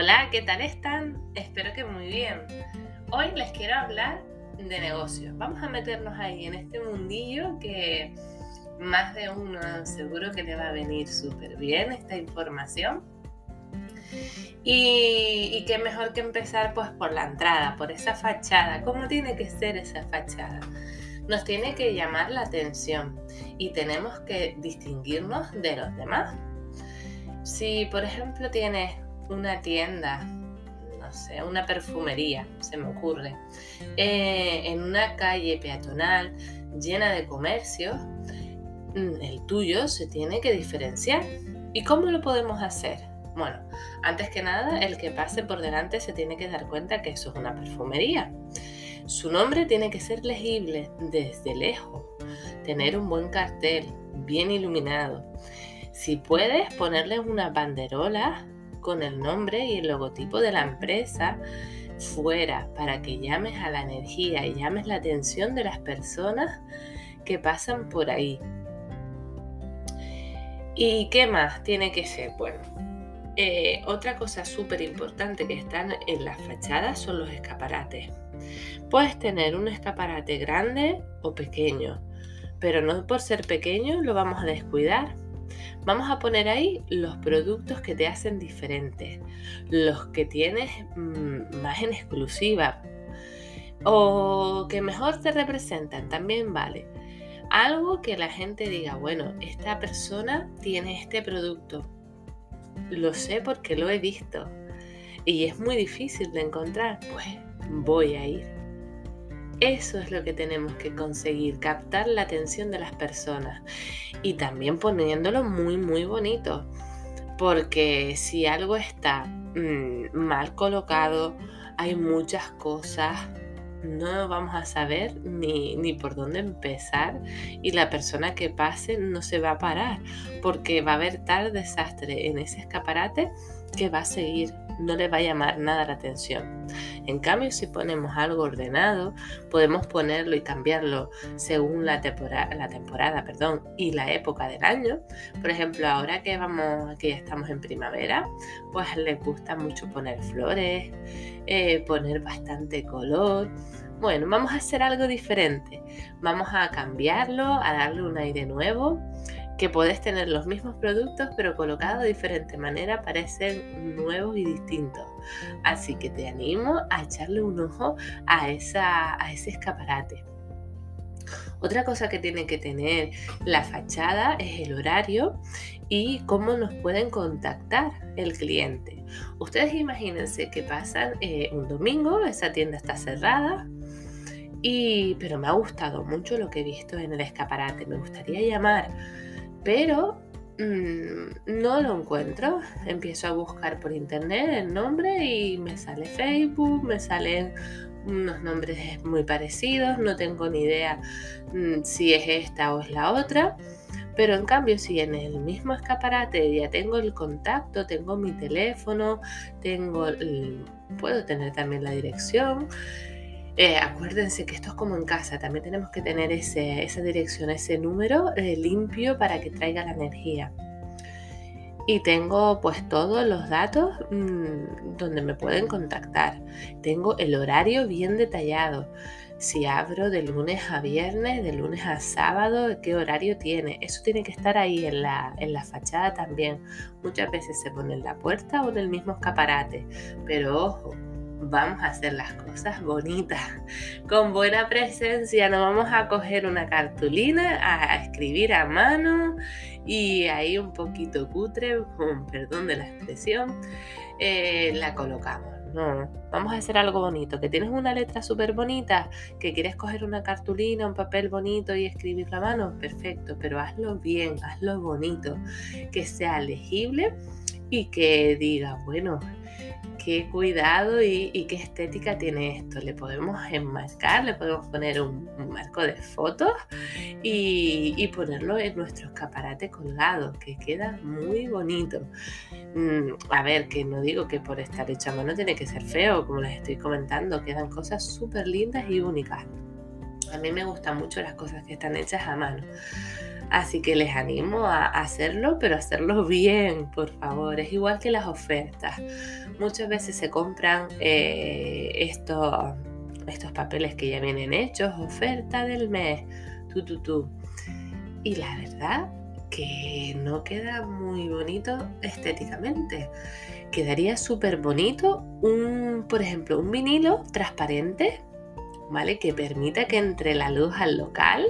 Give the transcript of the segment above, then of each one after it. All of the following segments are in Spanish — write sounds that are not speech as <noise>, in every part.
Hola, ¿qué tal están? Espero que muy bien. Hoy les quiero hablar de negocios. Vamos a meternos ahí en este mundillo que más de uno seguro que le va a venir súper bien esta información. Y, y, qué mejor que empezar pues por la entrada, por esa fachada. ¿Cómo tiene que ser esa fachada? Nos tiene que llamar la atención y tenemos que distinguirnos de los demás. Si por ejemplo tienes una tienda, no sé, una perfumería, se me ocurre, eh, en una calle peatonal llena de comercios, mm, el tuyo se tiene que diferenciar. ¿Y cómo lo podemos hacer? Bueno, antes que nada, el que pase por delante se tiene que dar cuenta que eso es una perfumería. Su nombre tiene que ser legible desde lejos, tener un buen cartel, bien iluminado. Si puedes, ponerle una banderola con el nombre y el logotipo de la empresa fuera para que llames a la energía y llames la atención de las personas que pasan por ahí. ¿Y qué más tiene que ser? Bueno, eh, otra cosa súper importante que están en las fachadas son los escaparates. Puedes tener un escaparate grande o pequeño, pero no por ser pequeño lo vamos a descuidar Vamos a poner ahí los productos que te hacen diferente, los que tienes mm, más en exclusiva o que mejor te representan, también vale. Algo que la gente diga, bueno, esta persona tiene este producto. Lo sé porque lo he visto. Y es muy difícil de encontrar. Pues voy a ir. Eso es lo que tenemos que conseguir, captar la atención de las personas y también poniéndolo muy, muy bonito. Porque si algo está mm, mal colocado, hay muchas cosas, no vamos a saber ni, ni, por dónde empezar y la persona que pase no se va a parar porque va a haber tal desastre en ese escaparate que va a seguir no le va a llamar nada la atención. En cambio, si ponemos algo ordenado, podemos ponerlo y cambiarlo según la temporada, la temporada perdón, y la época del año. Por ejemplo, ahora que vamos, que ya estamos en primavera, pues les gusta mucho poner flores, eh, poner bastante color. Bueno, vamos a hacer algo diferente. Vamos a cambiarlo, a darle un aire nuevo que puedes tener los mismos productos pero colocados de diferente manera parecen nuevos y distintos. Así que te animo a echarle un ojo a, esa, a ese escaparate. Otra cosa que tiene que tener la fachada es el horario y cómo nos pueden contactar el cliente. Ustedes imagínense que pasan eh, un domingo, esa tienda está cerrada, y, pero me ha gustado mucho lo que he visto en el escaparate. Me gustaría llamar pero mm, no lo encuentro. Empiezo a buscar por internet el nombre y me sale Facebook, me salen unos nombres muy parecidos, no tengo ni idea mm, si es esta o es la otra. Pero en cambio, si en el mismo escaparate ya tengo el contacto, tengo mi teléfono, tengo puedo tener también la dirección, eh, acuérdense que esto es como en casa, también tenemos que tener esa dirección, ese número eh, limpio para que traiga la energía. y tengo pues todos los datos mm, donde me pueden contactar. Tengo el horario bien detallado. Si abro de lunes a viernes, de lunes a sábado, qué horario tiene. Eso tiene que estar ahí en la, en la fachada también. Muchas veces se pone en la puerta o en el mismo escaparate. Pero ojo, vamos a hacer las cosas bonitas, con buena presencia. No vamos a coger una cartulina, a escribir a mano y ahí un poquito cutre, perdón de la expresión, eh, la colocamos. No, vamos a hacer algo bonito. Que tienes una letra súper bonita, que quieres coger una cartulina, un papel bonito y escribir a mano, perfecto, pero hazlo bien, hazlo bonito, que sea legible y que diga, bueno, qué cuidado y, qué estética tiene esto. Le podemos enmarcar, le podemos poner un, marco de fotos y, ponerlo en nuestro escaparate colgado, que queda muy bonito. Mm, a ver, que no digo que por estar hecho a mano tiene que ser feo, como les estoy comentando, quedan cosas súper lindas y únicas. A mí me gustan mucho las cosas que están hechas a mano. Así que les animo a hacerlo, pero hacerlo <laughs> bien, por favor. Es igual que las ofertas. Muchas veces se compran eh, estos, estos papeles que ya vienen hechos, oferta del mes, tú, tú, tú. Y la verdad que no queda muy bonito estéticamente. Quedaría súper bonito un, por ejemplo, un vinilo transparente, ¿vale? Que permita que entre la luz al local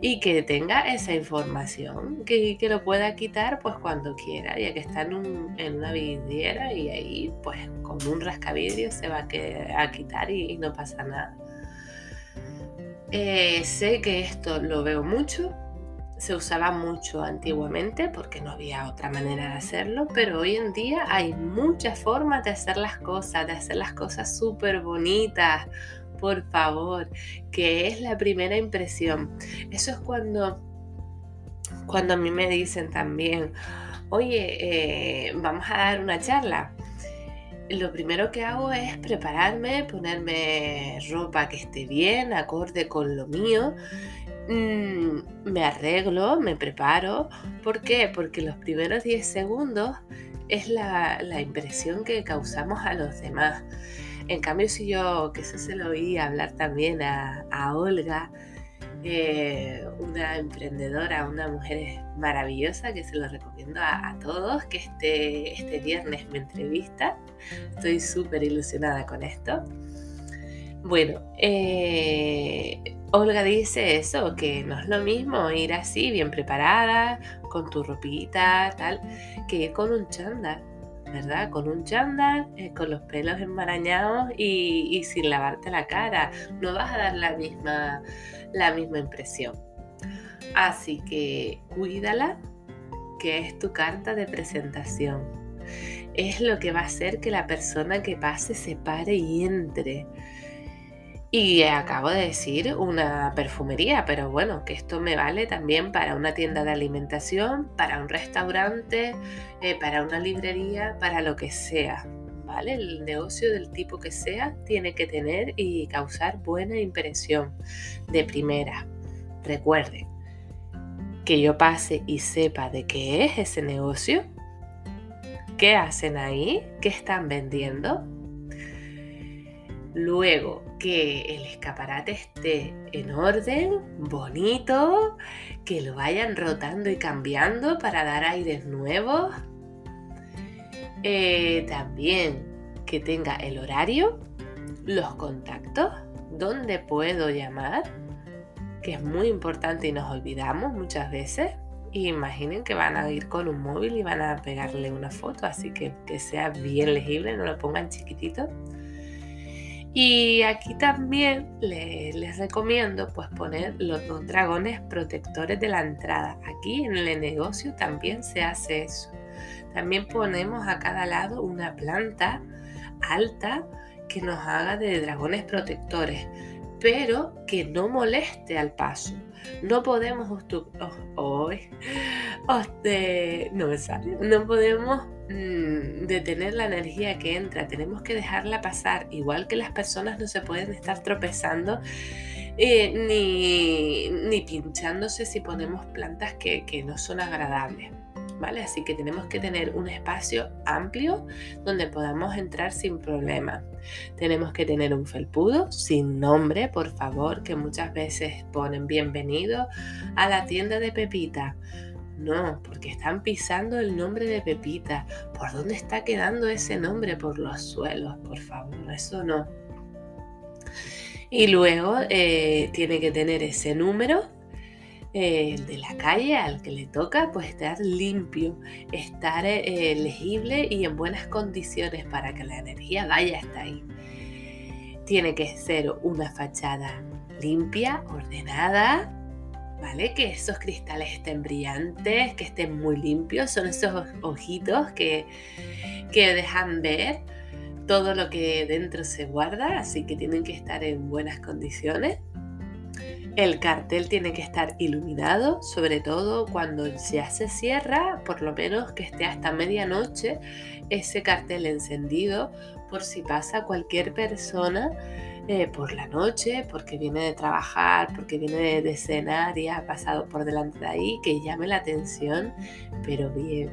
y que tenga esa información, que, que, lo pueda quitar pues cuando quiera, ya que está en, una vidriera y ahí pues con un rascavidrio se va a, quitar y, no pasa nada. Eh, sé que esto lo veo mucho, se usaba mucho antiguamente porque no había otra manera de hacerlo, pero hoy en día hay muchas formas de hacer las cosas, de hacer las cosas súper bonitas, por favor, que es la primera impresión. Eso es cuando, cuando a mí me dicen también, oye, eh, vamos a dar una charla. Lo primero que hago es prepararme, ponerme ropa que esté bien, acorde con lo mío. Mm, me arreglo, me preparo. ¿Por qué? Porque los primeros 10 segundos es la, la impresión que causamos a los demás. En cambio, si yo, que eso se lo oí hablar también a, Olga, eh, una emprendedora, una mujer maravillosa que se lo recomiendo a, todos, que este, este viernes me entrevista. Estoy súper ilusionada con esto. Bueno, eh, Olga dice eso, que no es lo mismo ir así, bien preparada, con tu ropita, tal, que ir con un chándal. Con un chándal, eh, con los pelos enmarañados y, sin lavarte la cara. No vas a dar la misma, la misma impresión. Así que cuídala, que es tu carta de presentación. Es lo que va a hacer que la persona que pase se pare y entre. Y acabo de decir una perfumería, pero bueno, que esto me vale también para una tienda de alimentación, para un restaurante, eh, para una librería, para lo que sea. ¿Vale? El negocio del tipo que sea tiene que tener y causar buena impresión de primera. Recuerden que yo pase y sepa de qué es ese negocio, qué hacen ahí, qué están vendiendo. Luego, que el escaparate esté en orden, bonito, que lo vayan rotando y cambiando para dar aires nuevos. Eh, también que tenga el horario, los contactos, dónde puedo llamar, que es muy importante y nos olvidamos muchas veces. imaginen que van a ir con un móvil y van a pegarle una foto, así que que sea bien legible, no lo pongan chiquitito. Y aquí también les recomiendo pues poner los dos dragones protectores de la entrada. Aquí en el negocio también se hace eso. También ponemos a cada lado una planta alta que nos haga de dragones protectores, pero que no moleste al paso. No podemos oh, <laughs> no me sale, no podemos Mm, de tener la energía que entra, tenemos que dejarla pasar, igual que las personas no se pueden estar tropezando eh, ni, ni, pinchándose si ponemos plantas que, que no son agradables. ¿vale? Así que tenemos que tener un espacio amplio donde podamos entrar sin problema. Tenemos que tener un felpudo sin nombre, por favor, que muchas veces ponen bienvenido a la tienda de Pepita. No, porque están pisando el nombre de Pepita. ¿Por dónde está quedando ese nombre? Por los suelos, por favor, eso no. Y luego eh, tiene que tener ese número eh, de la calle al que le toca, pues estar limpio, estar eh, legible y en buenas condiciones para que la energía vaya hasta ahí. Tiene que ser una fachada limpia, ordenada, ¿vale? Que esos cristales estén brillantes, que estén muy limpios, son esos ojitos que, que dejan ver todo lo que dentro se guarda, así que tienen que estar en buenas condiciones. El cartel tiene que estar iluminado, sobre todo cuando ya se cierra, por lo menos que esté hasta medianoche ese cartel encendido por si pasa cualquier persona eh, por la noche, porque viene de trabajar, porque viene de cenar y ha pasado por delante de ahí, que llame la atención, pero bien.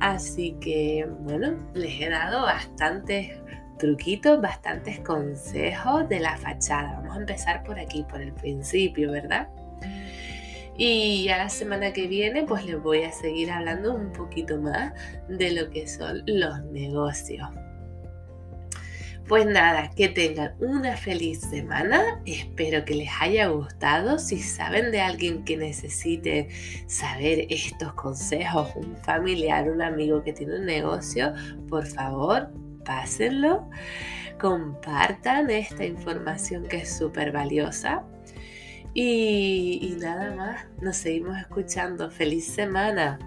Así que, bueno, les he dado bastantes truquitos, bastantes consejos de la fachada. Vamos a empezar por aquí, por el principio, ¿verdad? Y a la semana que viene pues les voy a seguir hablando un poquito más de lo que son los negocios. Pues nada, que tengan una feliz semana. Espero que les haya gustado. Si saben de alguien que necesite saber estos consejos, un familiar, un amigo que tiene un negocio, por favor, pásenlo. Compartan esta información que es súper valiosa. Y, y, nada más, nos seguimos escuchando. Feliz semana.